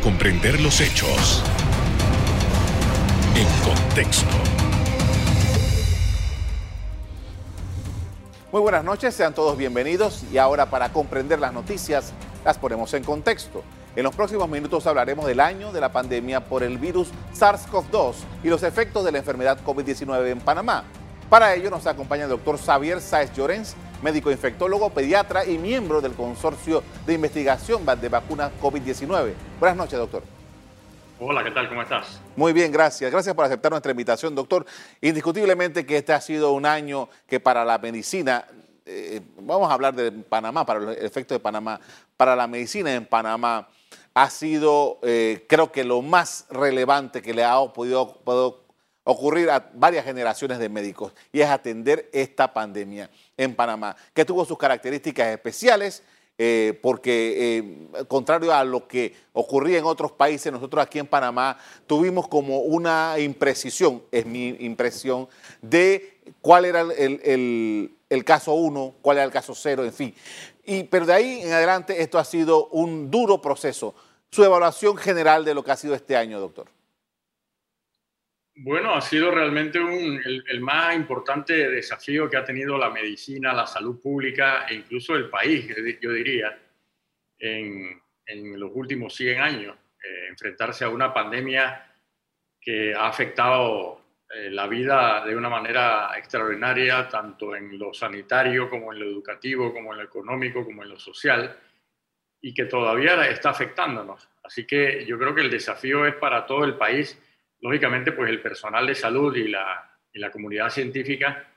comprender los hechos en contexto. Muy buenas noches, sean todos bienvenidos y ahora para comprender las noticias las ponemos en contexto. En los próximos minutos hablaremos del año de la pandemia por el virus SARS-CoV-2 y los efectos de la enfermedad COVID-19 en Panamá. Para ello nos acompaña el doctor Xavier Sáez Llorens, médico infectólogo, pediatra y miembro del Consorcio de Investigación de Vacunas COVID-19. Buenas noches, doctor. Hola, ¿qué tal? ¿Cómo estás? Muy bien, gracias. Gracias por aceptar nuestra invitación, doctor. Indiscutiblemente que este ha sido un año que para la medicina, eh, vamos a hablar de Panamá, para el efecto de Panamá, para la medicina en Panamá ha sido, eh, creo que lo más relevante que le ha podido, podido ocurrir a varias generaciones de médicos y es atender esta pandemia en Panamá, que tuvo sus características especiales. Eh, porque eh, contrario a lo que ocurría en otros países, nosotros aquí en Panamá tuvimos como una imprecisión, es mi impresión, de cuál era el, caso 1, cuál era el caso 0, en fin. Y, pero de ahí en adelante esto ha sido un duro proceso. Su evaluación general de lo que ha sido este año, doctor. Bueno, ha sido realmente el, más importante desafío que ha tenido la medicina, la salud pública e incluso el país, yo diría, en, los últimos 100 años. Eh, enfrentarse a una pandemia que ha afectado eh, la vida de una manera extraordinaria, tanto en lo sanitario como en lo educativo, como en lo económico, como en lo social, y que todavía está afectándonos. Así que yo creo que el desafío es para todo el país lógicamente, pues el personal de salud y la, comunidad científica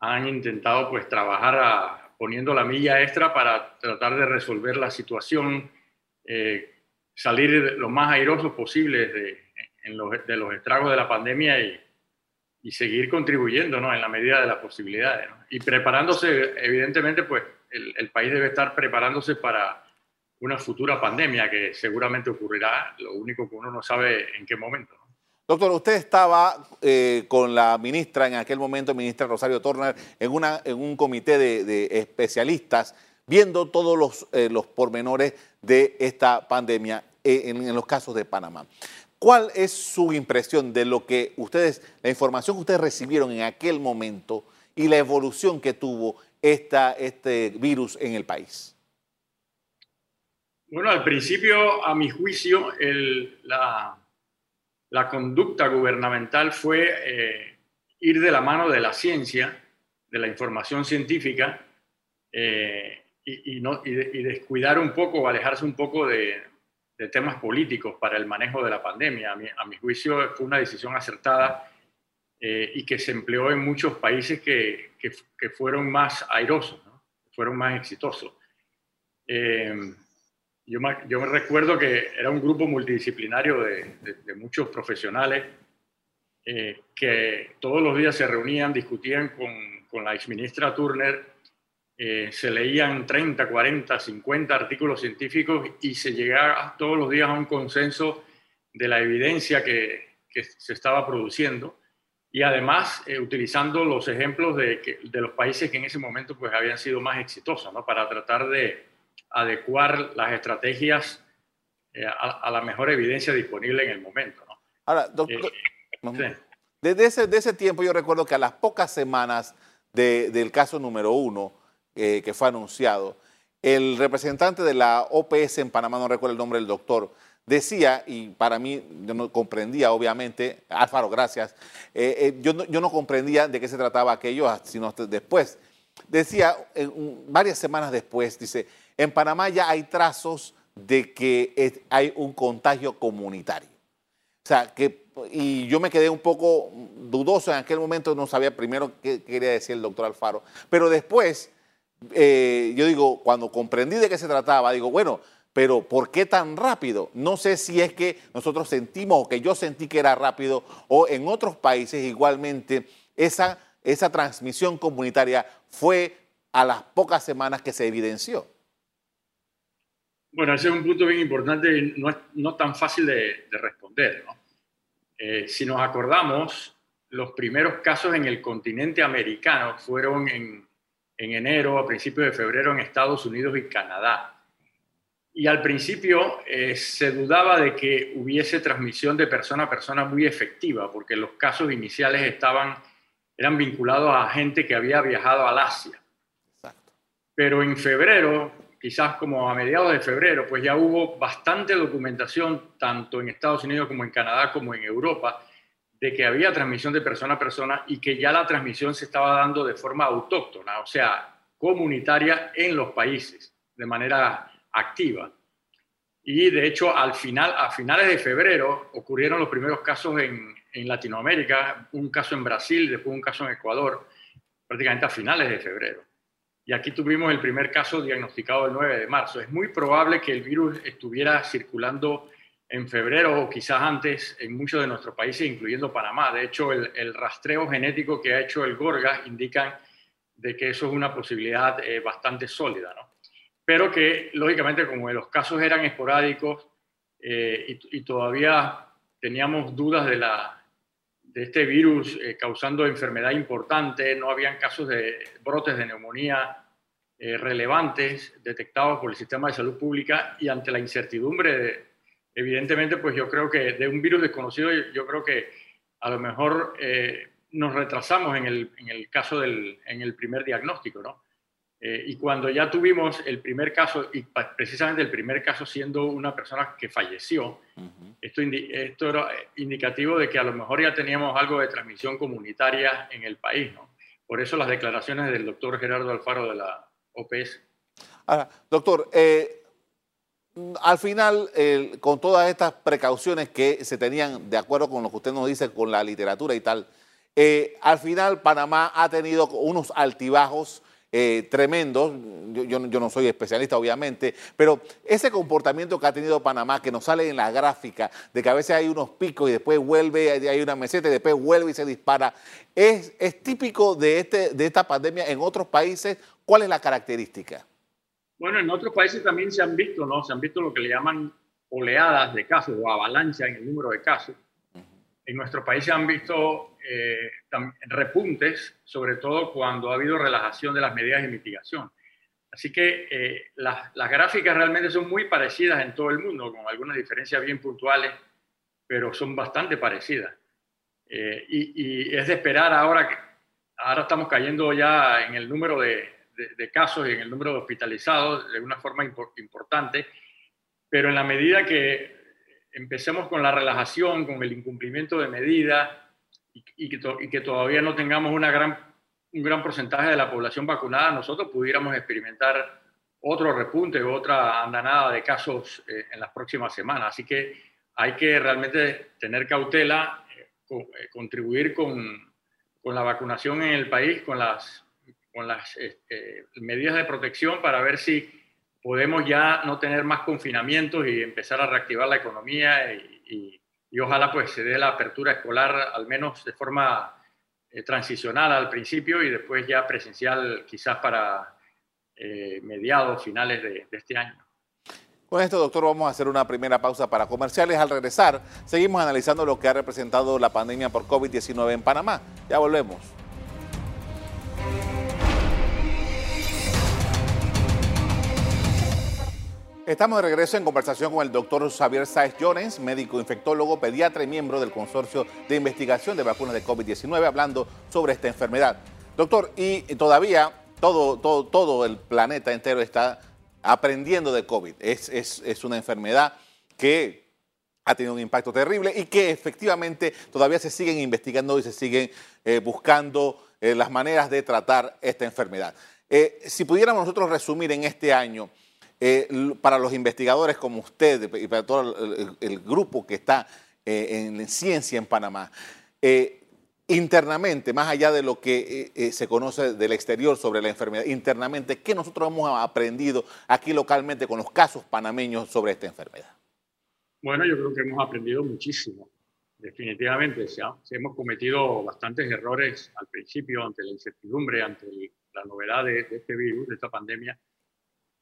han intentado pues trabajar poniendo la milla extra para tratar de resolver la situación, eh, salir lo más airosos posible de, los, estragos de la pandemia y, seguir contribuyendo ¿no? en la medida de las posibilidades. Y preparándose, evidentemente, pues el, país debe estar preparándose para una futura pandemia que seguramente ocurrirá, lo único que uno no sabe en qué momento. Doctor, usted estaba eh, con la ministra en aquel momento, ministra Rosario Turner, en, una, en un comité de, especialistas viendo todos los, eh, los pormenores de esta pandemia eh, en, en, los casos de Panamá. ¿Cuál es su impresión de lo que ustedes, la información que ustedes recibieron en aquel momento y la evolución que tuvo esta, este virus en el país? Bueno, al principio, a mi juicio, el, la, la conducta gubernamental fue eh, ir de la mano de la ciencia, de la información científica, eh, y, descuidar un poco, o alejarse un poco de, temas políticos para el manejo de la pandemia. A mi, juicio fue una decisión acertada eh, y que se empleó en muchos países que, fueron más airosos, fueron más exitosos. Yo me, yo me, recuerdo que era un grupo multidisciplinario de, de, muchos profesionales eh, que todos los días se reunían, discutían con, con la exministra Turner, eh, se leían 30, 40, 50 artículos científicos y se llegaba todos los días a un consenso de la evidencia que, que se estaba produciendo y además eh, utilizando los ejemplos de, de, los países que en ese momento pues habían sido más exitosos, ¿no? Para tratar de, adecuar las estrategias eh, a, la mejor evidencia disponible en el momento. Ahora, doctor, eh, desde ese, de ese tiempo yo recuerdo que a las pocas semanas del caso número uno eh, que fue anunciado, el representante de la OPS en Panamá, no recuerdo el nombre del doctor, decía, y para mí yo no comprendía, obviamente, Alfaro, gracias, yo, no, yo, no, comprendía de qué se trataba aquello, sino después. Decía, varias semanas después, dice, en Panamá ya hay trazos de que hay un contagio comunitario. O sea, que, y yo me quedé un poco dudoso en aquel momento, no sabía primero qué quería decir el doctor Alfaro, pero después, eh, yo digo, cuando comprendí de qué se trataba, digo, bueno, pero ¿por qué tan rápido? No sé si es que nosotros sentimos o que yo sentí que era rápido o en otros países igualmente esa, esa transmisión comunitaria fue a las pocas semanas que se evidenció. Bueno, ese es un punto bien importante no es no tan fácil de, responder. Eh, si nos acordamos, los primeros casos en el continente americano fueron en, en, enero, a principios de febrero, en Estados Unidos y Canadá. y al principio eh, se dudaba de que hubiese transmisión de persona a persona muy efectiva, porque los casos iniciales estaban, eran vinculados a gente que había viajado al Asia. Pero en febrero, quizás como a mediados de febrero, pues ya hubo bastante documentación, tanto en Estados Unidos como en Canadá, como en Europa, de que había transmisión de persona a persona y que ya la transmisión se estaba dando de forma autóctona, o sea, comunitaria en los países, de manera activa. Y de hecho, al final, a finales de febrero ocurrieron los primeros casos en, en Latinoamérica, un caso en Brasil, después un caso en Ecuador, prácticamente a finales de febrero. Y aquí tuvimos el primer caso diagnosticado el 9 de marzo. Es muy probable que el virus estuviera circulando en febrero o quizás antes en muchos de nuestros países, incluyendo Panamá. De hecho, el, el rastreo genético que ha hecho el Gorgas indican de que eso es una posibilidad eh, bastante sólida. ¿no? pero que lógicamente como los casos eran esporádicos eh, y, todavía teníamos dudas de, la, de este virus eh, causando enfermedad importante, no habían casos de brotes de neumonía eh, relevantes detectados por el sistema de salud pública y ante la incertidumbre, evidentemente, pues yo creo que de un virus desconocido, yo creo que a lo mejor nos retrasamos en el, en el caso del en el primer diagnóstico, ¿no? Eh, y cuando ya tuvimos el primer caso, y precisamente el primer caso siendo una persona que falleció, esto, esto, era indicativo de que a lo mejor ya teníamos algo de transmisión comunitaria en el país. ¿no? Por eso las declaraciones del doctor Gerardo Alfaro de la OPS. Ahora, doctor, eh, al final, con todas estas precauciones que se tenían, de acuerdo con lo que usted nos dice, con la literatura y tal, eh, al final Panamá ha tenido unos altibajos eh, tremendo, Yo, no soy especialista, obviamente, pero ese comportamiento que ha tenido Panamá, que nos sale en la gráfica, de que a veces hay unos picos y después vuelve, hay una meseta y después vuelve y se dispara, ¿es, es típico de, este, de esta pandemia en otros países? ¿Cuál es la característica? Bueno, en otros países también se han visto, ¿no? Se han visto lo que le llaman oleadas de casos o avalancha en el número de casos. En nuestro país se han visto eh, repuntes, sobre todo cuando ha habido relajación de las medidas de mitigación. Así que eh, las, gráficas realmente son muy parecidas en todo el mundo, con algunas diferencias bien puntuales, pero son bastante parecidas. Eh, y, es de esperar ahora que ahora estamos cayendo ya en el número de, casos y en el número de hospitalizados de una forma importante, pero en la medida que empecemos con la relajación, con el incumplimiento de medidas y, que, todavía no tengamos una gran, un gran porcentaje de la población vacunada, nosotros pudiéramos experimentar otro repunte otra andanada de casos eh, en las próximas semanas. Así que hay que realmente tener cautela, eh, eh, contribuir con, con, la vacunación en el país, con las, con las medidas de protección para ver si podemos ya no tener más confinamientos y empezar a reactivar la economía y, ojalá pues se dé la apertura escolar al menos de forma eh, transicional al principio y después ya presencial quizás para eh, mediados, finales de, de este año. Con esto, doctor, vamos a hacer una primera pausa para comerciales. Al regresar, seguimos analizando lo que ha representado la pandemia por COVID-19 en Panamá. Ya volvemos. Estamos de regreso en conversación con el doctor Xavier Sáez Jones, médico infectólogo, pediatra y miembro del Consorcio de Investigación de Vacunas de COVID-19, hablando sobre esta enfermedad. Doctor, y todavía todo, todo, todo el planeta entero está aprendiendo de COVID. Es, es, una enfermedad que ha tenido un impacto terrible y que efectivamente todavía se siguen investigando y se siguen eh, buscando eh, las maneras de tratar esta enfermedad. Eh, si pudiéramos nosotros resumir en este año, eh, para los investigadores como usted y para todo el, grupo que está eh, en ciencia en Panamá, eh, internamente, más allá de lo que se conoce del exterior sobre la enfermedad, internamente, ¿qué nosotros hemos aprendido aquí localmente con los casos panameños sobre esta enfermedad? Bueno, yo creo que hemos aprendido muchísimo, definitivamente. hemos cometido bastantes errores al principio ante la incertidumbre, ante la novedad de este virus, de esta pandemia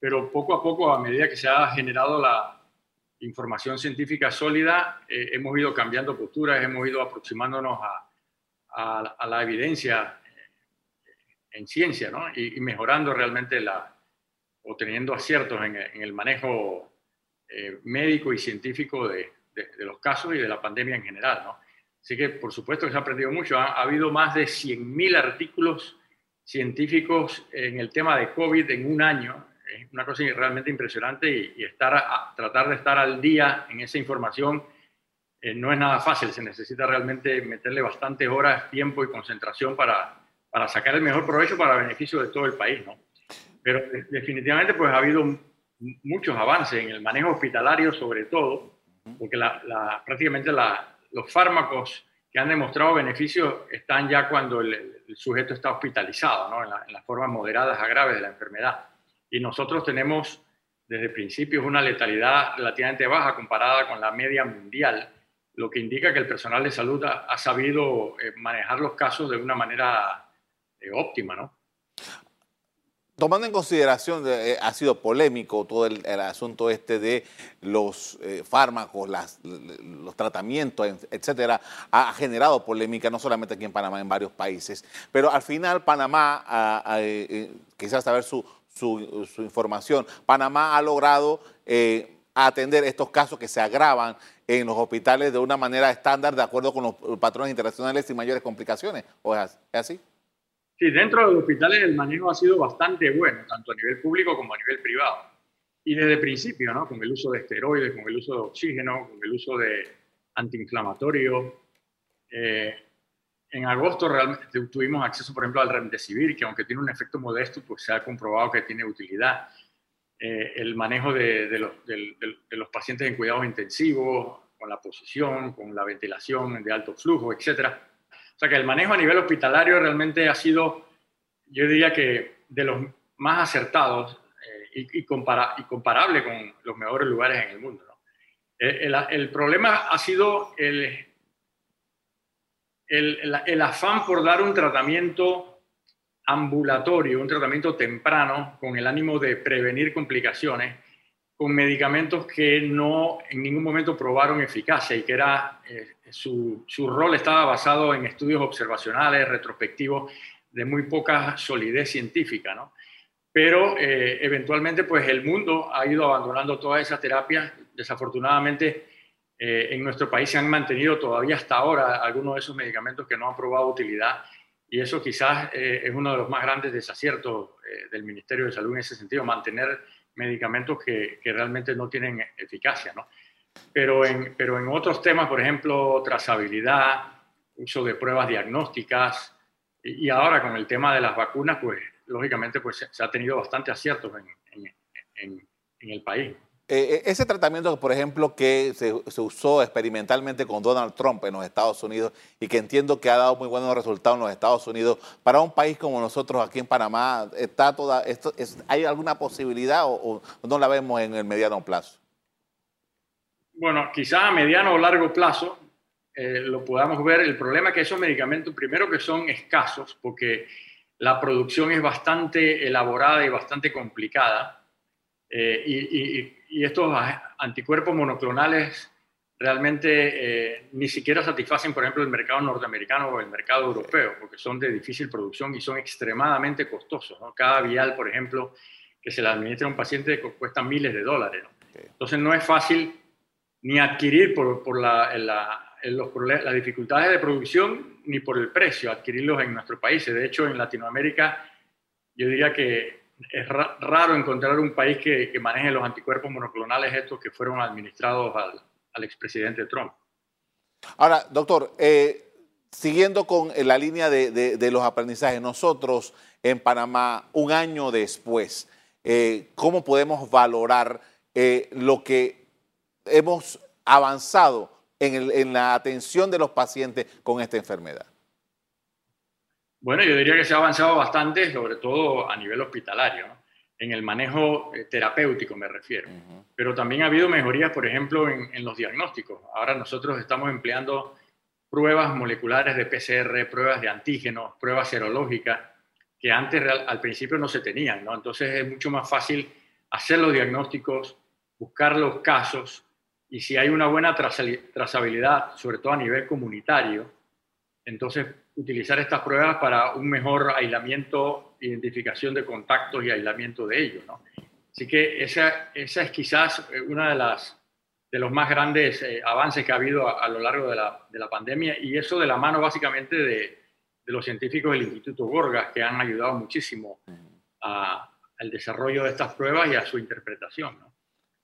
pero poco a poco, a medida que se ha generado la información científica sólida, eh, hemos ido cambiando posturas, hemos ido aproximándonos a, la evidencia eh, en ciencia, ¿no? Y, mejorando realmente la, o teniendo aciertos en, el manejo eh, médico y científico de, los casos y de la pandemia en general. ¿no? Así que, por supuesto, que se ha aprendido mucho. Ha, habido más de 100.000 artículos científicos en el tema de COVID en un año. Es una cosa realmente impresionante y, estar a, tratar de estar al día en esa información eh, no es nada fácil. Se necesita realmente meterle bastantes horas, tiempo y concentración para, para sacar el mejor provecho para beneficio de todo el país. ¿no? Pero definitivamente pues ha habido muchos avances en el manejo hospitalario sobre todo, porque prácticamente los fármacos que han demostrado beneficios están ya cuando el, sujeto está hospitalizado, ¿no? en, las formas moderadas a graves de la enfermedad. Y nosotros tenemos desde principios una letalidad relativamente baja comparada con la media mundial, lo que indica que el personal de salud ha, sabido eh, manejar los casos de una manera eh, óptima, ¿no? Tomando en consideración, eh, ha sido polémico todo el, asunto este de los eh, fármacos, los tratamientos, etcétera, ha generado polémica no solamente aquí en Panamá, en varios países. Pero al final Panamá, eh, quizás saber su, su, información, Panamá ha logrado atender estos casos que se agravan en los hospitales de una manera estándar, de acuerdo con los patrones internacionales sin mayores complicaciones. ¿O es así? Sí, dentro de los hospitales el manejo ha sido bastante bueno, tanto a nivel público como a nivel privado. Y desde el principio, ¿no? Con el uso de esteroides, con el uso de oxígeno, con el uso de antiinflamatorios. Eh, en agosto realmente tuvimos acceso, por ejemplo, al remdesivir, que aunque tiene un efecto modesto, pues se ha comprobado que tiene utilidad. Eh, el manejo de, los, pacientes en cuidados intensivos, con la posición, con la ventilación de alto flujo, etcétera o sea que el manejo a nivel hospitalario realmente ha sido, yo diría que de los más acertados eh, y, comparable con los mejores lugares en el mundo. Eh, el, problema ha sido el, el, afán por dar un tratamiento ambulatorio, un tratamiento temprano, con el ánimo de prevenir complicaciones, con medicamentos que no en ningún momento probaron eficacia y que era eh, su, rol estaba basado en estudios observacionales, retrospectivos, de muy poca solidez científica, ¿no? Pero eh, eventualmente, pues el mundo ha ido abandonando todas esas terapias. Desafortunadamente, eh, en nuestro país se han mantenido todavía hasta ahora algunos de esos medicamentos que no han probado utilidad y eso quizás eh, es uno de los más grandes desaciertos del Ministerio de Salud en ese sentido, mantener medicamentos que, que realmente no tienen eficacia, ¿no? Pero en, pero en otros temas, por ejemplo, trazabilidad, uso de pruebas diagnósticas, y, ahora con el tema de las vacunas, pues lógicamente pues, se ha tenido bastante aciertos en, en, en, el país. Eh, eh, ese tratamiento, por ejemplo, que se, se, usó experimentalmente con Donald Trump en los Estados Unidos y que entiendo que ha dado muy buenos resultados en los Estados Unidos, para un país como nosotros aquí en Panamá, está toda esto, ¿hay alguna posibilidad o no la vemos en el mediano plazo? bueno, quizá a mediano o largo plazo eh, lo podamos ver. El problema es que esos medicamentos, primero que son escasos, porque la producción es bastante elaborada y bastante complicada, eh, y, estos anticuerpos monoclonales realmente eh, ni siquiera satisfacen, por ejemplo, el mercado norteamericano o el mercado europeo, porque son de difícil producción y son extremadamente costosos. Cada vial, por ejemplo, que se le administra a un paciente cuesta miles de dólares. Entonces no es fácil ni adquirir por, por la, los, las dificultades de producción ni por el precio, adquirirlos en nuestros países. De hecho, en Latinoamérica yo diría que es raro encontrar un país que, maneje los anticuerpos monoclonales estos que fueron administrados al, al expresidente Trump. Ahora, doctor, eh, siguiendo con la línea de, los aprendizajes, nosotros en Panamá, un año después, eh, ¿cómo podemos valorar eh, lo que hemos avanzado en, la atención de los pacientes con esta enfermedad? Bueno, yo diría que se ha avanzado bastante, sobre todo a nivel hospitalario, en el manejo eh, terapéutico me refiero. Pero también ha habido mejorías, por ejemplo, en, los diagnósticos. Ahora nosotros estamos empleando pruebas moleculares de PCR, pruebas de antígenos, pruebas serológicas, que antes al principio no se tenían. ¿no? Entonces es mucho más fácil hacer los diagnósticos, buscar los casos y si hay una buena trazabilidad, sobre todo a nivel comunitario, entonces utilizar estas pruebas para un mejor aislamiento, identificación de contactos y aislamiento de ellos. ¿no? Así que esa, esa es quizás una de las de los más grandes eh, avances que ha habido a, lo largo de la, de la, pandemia y eso de la mano básicamente de, de, los científicos del Instituto Gorgas que han ayudado muchísimo al desarrollo de estas pruebas y a su interpretación. ¿no?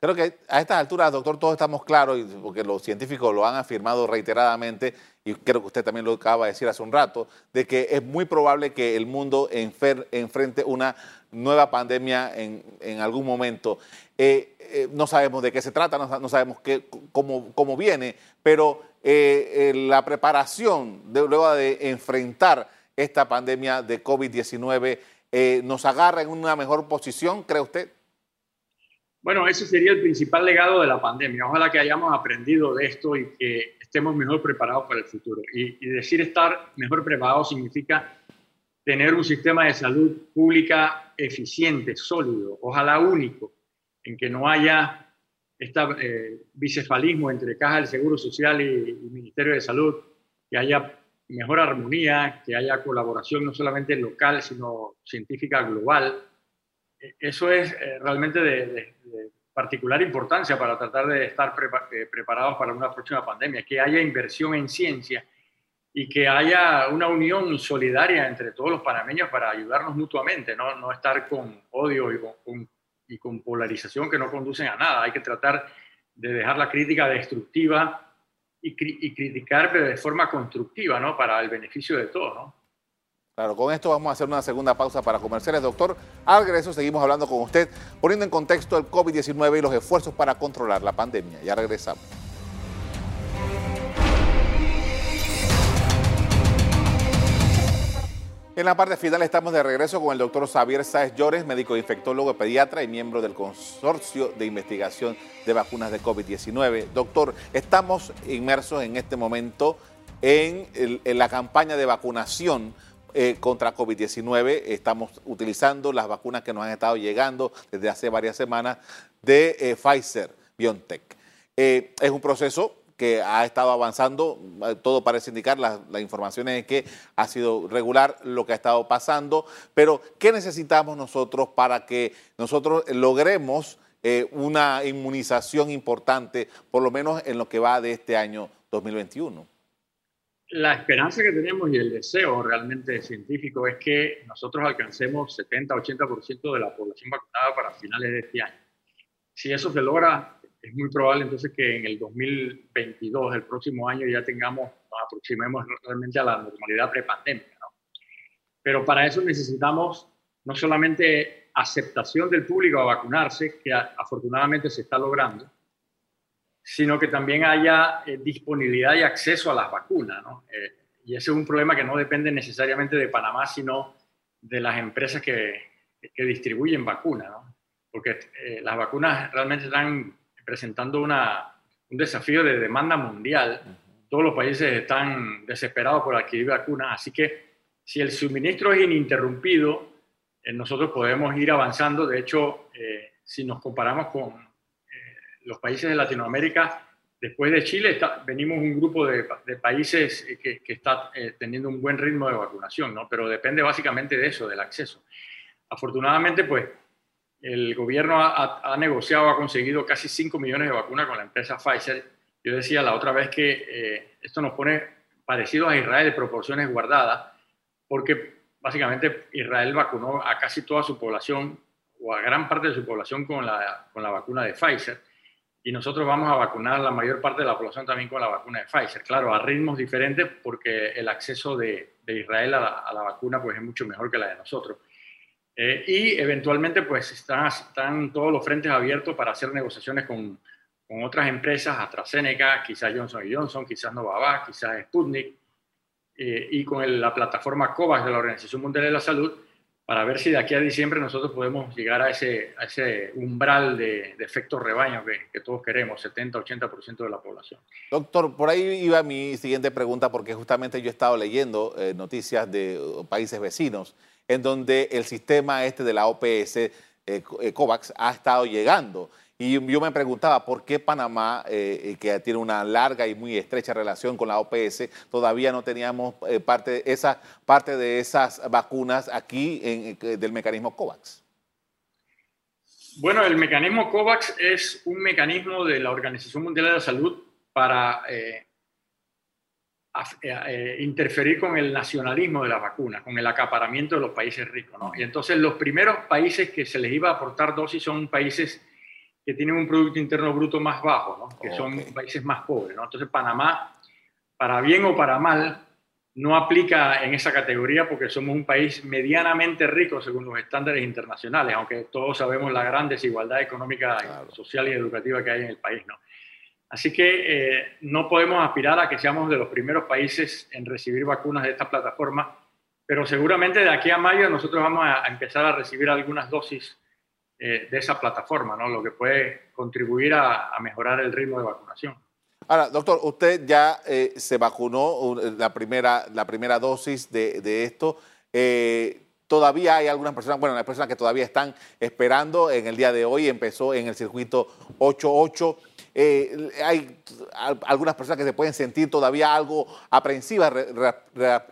Creo que a estas alturas, doctor, todos estamos claros, porque los científicos lo han afirmado reiteradamente, y creo que usted también lo acaba de decir hace un rato, de que es muy probable que el mundo enfrente una nueva pandemia en, en algún momento. Eh, eh, no sabemos de qué se trata, no, sabemos qué, cómo, cómo, viene, pero eh, la preparación luego de enfrentar esta pandemia de COVID-19 nos agarra en una mejor posición, ¿cree usted? Bueno, ese sería el principal legado de la pandemia. Ojalá que hayamos aprendido de esto y que estemos mejor preparados para el futuro. Y, decir estar mejor preparados significa tener un sistema de salud pública eficiente, sólido, ojalá único, en que no haya este bicefalismo entre Caja del Seguro Social y Ministerio de Salud, que haya mejor armonía, que haya colaboración no solamente local, sino científica global eso es eh, realmente de, particular importancia para tratar de estar eh, preparados para una próxima pandemia, que haya inversión en ciencia y que haya una unión solidaria entre todos los panameños para ayudarnos mutuamente, no, no estar con odio y con, y con polarización que no conducen a nada. Hay que tratar de dejar la crítica destructiva y, y criticar de forma constructiva, ¿no? Para el beneficio de todos, ¿no? Claro, con esto vamos a hacer una segunda pausa para comerciales. Doctor, al regreso seguimos hablando con usted, poniendo en contexto el COVID-19 y los esfuerzos para controlar la pandemia. Ya regresamos. En la parte final estamos de regreso con el doctor Xavier Sáez Llores, médico infectólogo, pediatra y miembro del Consorcio de Investigación de Vacunas de COVID-19. Doctor, estamos inmersos en este momento en, en la campaña de vacunación eh, contra COVID-19. Estamos utilizando las vacunas que nos han estado llegando desde hace varias semanas de eh, Pfizer BioNTech. Eh, es un proceso que ha estado avanzando, todo parece indicar, las la informaciones es que ha sido regular lo que ha estado pasando, pero ¿qué necesitamos nosotros para que nosotros logremos una inmunización importante, por lo menos en lo que va de este año 2021? La esperanza que tenemos y el deseo realmente científico es que nosotros alcancemos 70-80% de la población vacunada para finales de este año. Si eso se logra, es muy probable entonces que en el 2022, el próximo año, ya tengamos, nos aproximemos realmente a la normalidad prepandémica. ¿no? Pero para eso necesitamos no solamente aceptación del público a vacunarse, que afortunadamente se está logrando, sino que también haya eh, disponibilidad y acceso a las vacunas. ¿no? Eh, y ese es un problema que no depende necesariamente de Panamá, sino de las empresas que, que distribuyen vacunas, ¿no? porque eh, las vacunas realmente están presentando una, un desafío de demanda mundial. Todos los países están desesperados por adquirir vacunas, así que si el suministro es ininterrumpido, nosotros podemos ir avanzando. De hecho, si nos comparamos con los países de Latinoamérica, después de Chile, venimos un grupo de, países que, está eh, teniendo un buen ritmo de vacunación, ¿no? Pero depende básicamente de eso, del acceso. Afortunadamente, pues, el gobierno ha, negociado, ha conseguido casi 5 millones de vacunas con la empresa Pfizer. Yo decía la otra vez que eh, esto nos pone parecidos a Israel de proporciones guardadas, porque básicamente Israel vacunó a casi toda su población o a gran parte de su población con la, con la vacuna de Pfizer y nosotros vamos a vacunar a la mayor parte de la población también con la vacuna de Pfizer. Claro, a ritmos diferentes porque el acceso de, de Israel a la, vacuna pues, es mucho mejor que la de nosotros. Eh, y eventualmente pues están, están todos los frentes abiertos para hacer negociaciones con, con otras empresas, AstraZeneca, quizás Johnson Johnson, quizás Novavax, quizás Sputnik, eh, y con la plataforma COVAX de la Organización Mundial de la Salud, para ver si de aquí a diciembre nosotros podemos llegar a ese, umbral de, de efecto rebaño que, todos queremos, 70-80% de la población. Doctor, por ahí iba mi siguiente pregunta, porque justamente yo he estado leyendo eh, noticias de uh, países vecinos, en donde el sistema este de la OPS, eh, eh, COVAX, ha estado llegando. Y yo me preguntaba por qué Panamá, eh, eh, que tiene una larga y muy estrecha relación con la OPS, todavía no teníamos eh, parte, esa, parte de esas vacunas aquí en, del mecanismo COVAX. Bueno, el mecanismo COVAX es un mecanismo de la Organización Mundial de la Salud para eh, interferir con el nacionalismo de las vacunas, con el acaparamiento de los países ricos. ¿no? Y entonces los primeros países que se les iba a aportar dosis son países que tienen un Producto Interno Bruto más bajo, ¿no? que son países más pobres. ¿no? Entonces Panamá, para bien o para mal, no aplica en esa categoría porque somos un país medianamente rico según los estándares internacionales, aunque todos sabemos la gran desigualdad económica, social y educativa que hay en el país. ¿no? Así que eh, no podemos aspirar a que seamos de los primeros países en recibir vacunas de esta plataforma, pero seguramente de aquí a mayo nosotros vamos a, empezar a recibir algunas dosis eh, de esa plataforma, ¿no? lo que puede contribuir a, mejorar el ritmo de vacunación. Ahora, doctor, usted ya eh, se vacunó la primera, la primera dosis de, de esto. todavía hay algunas personas, bueno, hay personas que todavía están esperando. En el día de hoy empezó en el circuito 88. Eh, hay algunas personas que se pueden sentir todavía algo aprensivas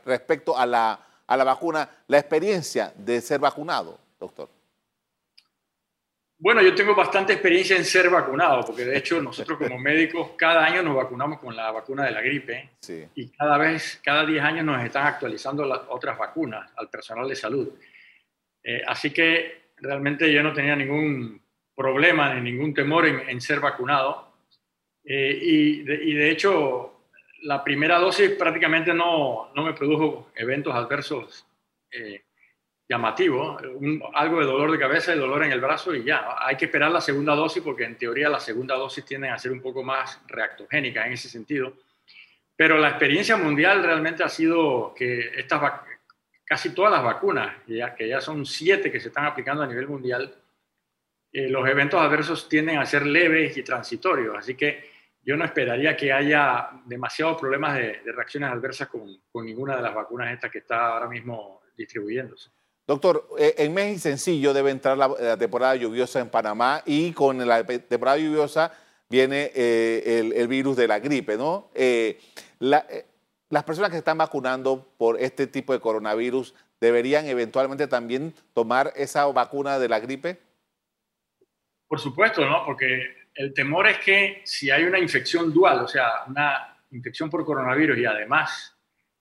respecto a la, a la vacuna. La experiencia de ser vacunado, doctor. Bueno, yo tengo bastante experiencia en ser vacunado, porque de hecho nosotros como médicos cada año nos vacunamos con la vacuna de la gripe y cada vez, cada 10 años nos están actualizando las otras vacunas al personal de salud. Eh, así que realmente yo no tenía ningún problema ni ningún temor en, en ser vacunado. Eh, y, de, hecho, la primera dosis prácticamente no, no me produjo eventos adversos eh, llamativos, algo de dolor de cabeza y dolor en el brazo y ya. Hay que esperar la segunda dosis porque en teoría la segunda dosis tiende a ser un poco más reactogénica en ese sentido. Pero la experiencia mundial realmente ha sido que estas casi todas las vacunas, ya, que ya son siete que se están aplicando a nivel mundial, eh, los eventos adversos tienden a ser leves y transitorios. Así que yo no esperaría que haya demasiados problemas de, reacciones adversas con, con, ninguna de las vacunas estas que está ahora mismo distribuyéndose. Doctor, eh, en mes sencillo debe entrar la, temporada lluviosa en Panamá y con la temporada lluviosa viene eh, el, virus de la gripe, ¿no? las personas que están vacunando por este tipo de coronavirus deberían eventualmente también tomar esa vacuna de la gripe. Por supuesto, ¿no? Porque el temor es que si hay una infección dual, o sea, una infección por coronavirus y además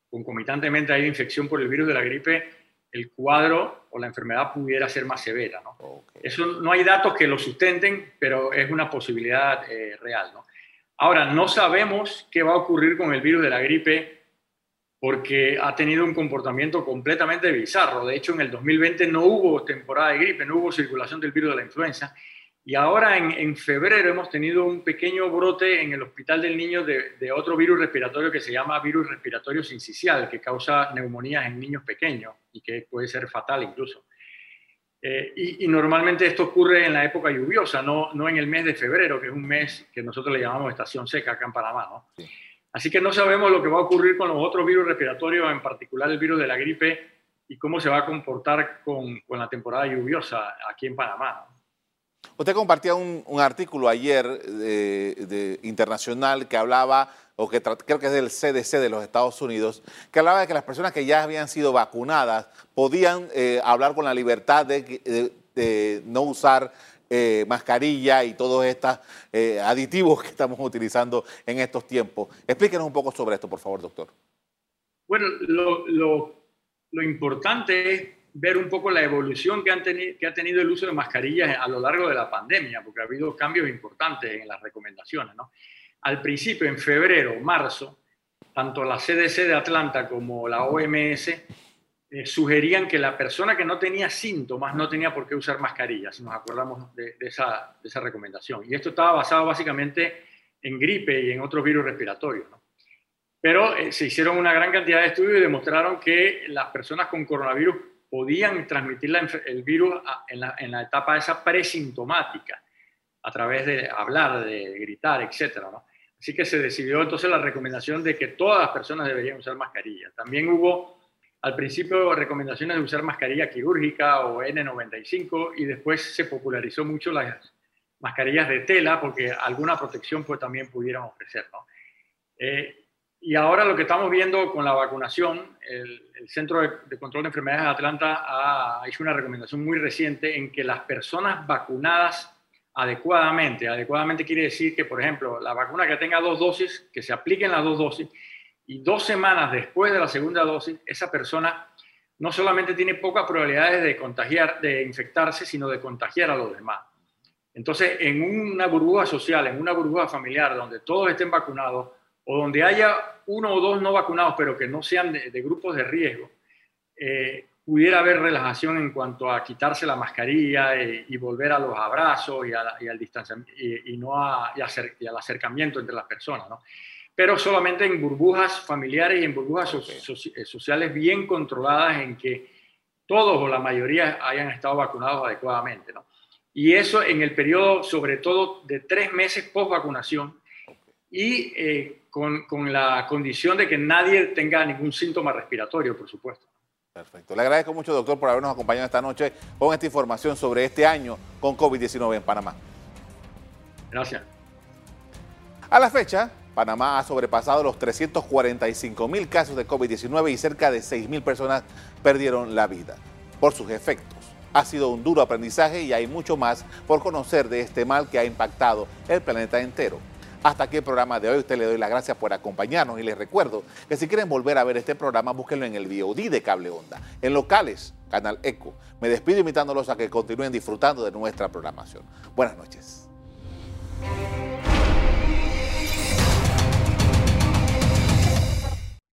concomitantemente hay infección por el virus de la gripe, el cuadro o la enfermedad pudiera ser más severa. ¿no? Eso no hay datos que lo sustenten, pero es una posibilidad eh, real. ¿no? Ahora, no sabemos qué va a ocurrir con el virus de la gripe porque ha tenido un comportamiento completamente bizarro. De hecho, en el 2020 no hubo temporada de gripe, no hubo circulación del virus de la influenza y ahora en, febrero hemos tenido un pequeño brote en el Hospital del Niño de, otro virus respiratorio que se llama virus respiratorio sincicial, que causa neumonías en niños pequeños y que puede ser fatal incluso. Eh, y, normalmente esto ocurre en la época lluviosa, no, no en el mes de febrero, que es un mes que nosotros le llamamos estación seca acá en Panamá. ¿no? Así que no sabemos lo que va a ocurrir con los otros virus respiratorios, en particular el virus de la gripe, y cómo se va a comportar con, con la temporada lluviosa aquí en Panamá. Usted compartía un, artículo ayer internacional que hablaba, o que creo que es del CDC de los Estados Unidos, que hablaba de que las personas que ya habían sido vacunadas podían eh, hablar con la libertad de, no usar eh, mascarilla y todos estos eh, aditivos que estamos utilizando en estos tiempos. Explíquenos un poco sobre esto, por favor, doctor. Bueno, lo, lo importante es ver un poco la evolución que, han ha tenido el uso de mascarillas a lo largo de la pandemia, porque ha habido cambios importantes en las recomendaciones. Al principio, en febrero, marzo, tanto la CDC de Atlanta como la OMS eh, sugerían que la persona que no tenía síntomas no tenía por qué usar mascarilla, si nos acordamos de, esa, recomendación. Y esto estaba basado básicamente en gripe y en otros virus respiratorios. Pero eh, se hicieron una gran cantidad de estudios y demostraron que las personas con coronavirus podían transmitir el virus en la, etapa esa presintomática, a través de hablar, de gritar, etc. Así que se decidió entonces la recomendación de que todas las personas deberían usar mascarilla. También hubo al principio recomendaciones de usar mascarilla quirúrgica o N95 y después se popularizó mucho las mascarillas de tela porque alguna protección pues también pudieran ofrecer. Eh, Y ahora lo que estamos viendo con la vacunación, el, Centro de, Control de Enfermedades de Atlanta ha hecho una recomendación muy reciente en que las personas vacunadas adecuadamente, adecuadamente quiere decir que, por ejemplo, la vacuna que tenga dos dosis, que se apliquen las dos dosis, y dos semanas después de la segunda dosis, esa persona no solamente tiene pocas probabilidades de contagiar, de infectarse, sino de contagiar a los demás. Entonces, en una burbuja social, en una burbuja familiar donde todos estén vacunados o donde haya uno o dos no vacunados, pero que no sean de, grupos de riesgo, eh, pudiera haber relajación en cuanto a quitarse la mascarilla y, volver a los abrazos y, al distanciamiento y, no y, al acercamiento entre las personas. ¿no? pero solamente en burbujas familiares y en burbujas eh, sociales bien controladas en que todos o la mayoría hayan estado vacunados adecuadamente. ¿no? Y eso en el periodo, sobre todo, de tres meses post vacunación y eh, con, con, la condición de que nadie tenga ningún síntoma respiratorio, por supuesto. Perfecto. Le agradezco mucho, doctor, por habernos acompañado esta noche con esta información sobre este año con COVID-19 en Panamá. Gracias. A la fecha, Panamá ha sobrepasado los 345 mil casos de COVID-19 y cerca de 6 mil personas perdieron la vida por sus efectos. Ha sido un duro aprendizaje y hay mucho más por conocer de este mal que ha impactado el planeta entero. Hasta aquí el programa de hoy. Usted le doy las gracias por acompañarnos y les recuerdo que si quieren volver a ver este programa, búsquenlo en el VOD de Cable Onda, en locales, Canal Eco. Me despido invitándolos a que continúen disfrutando de nuestra programación. Buenas noches.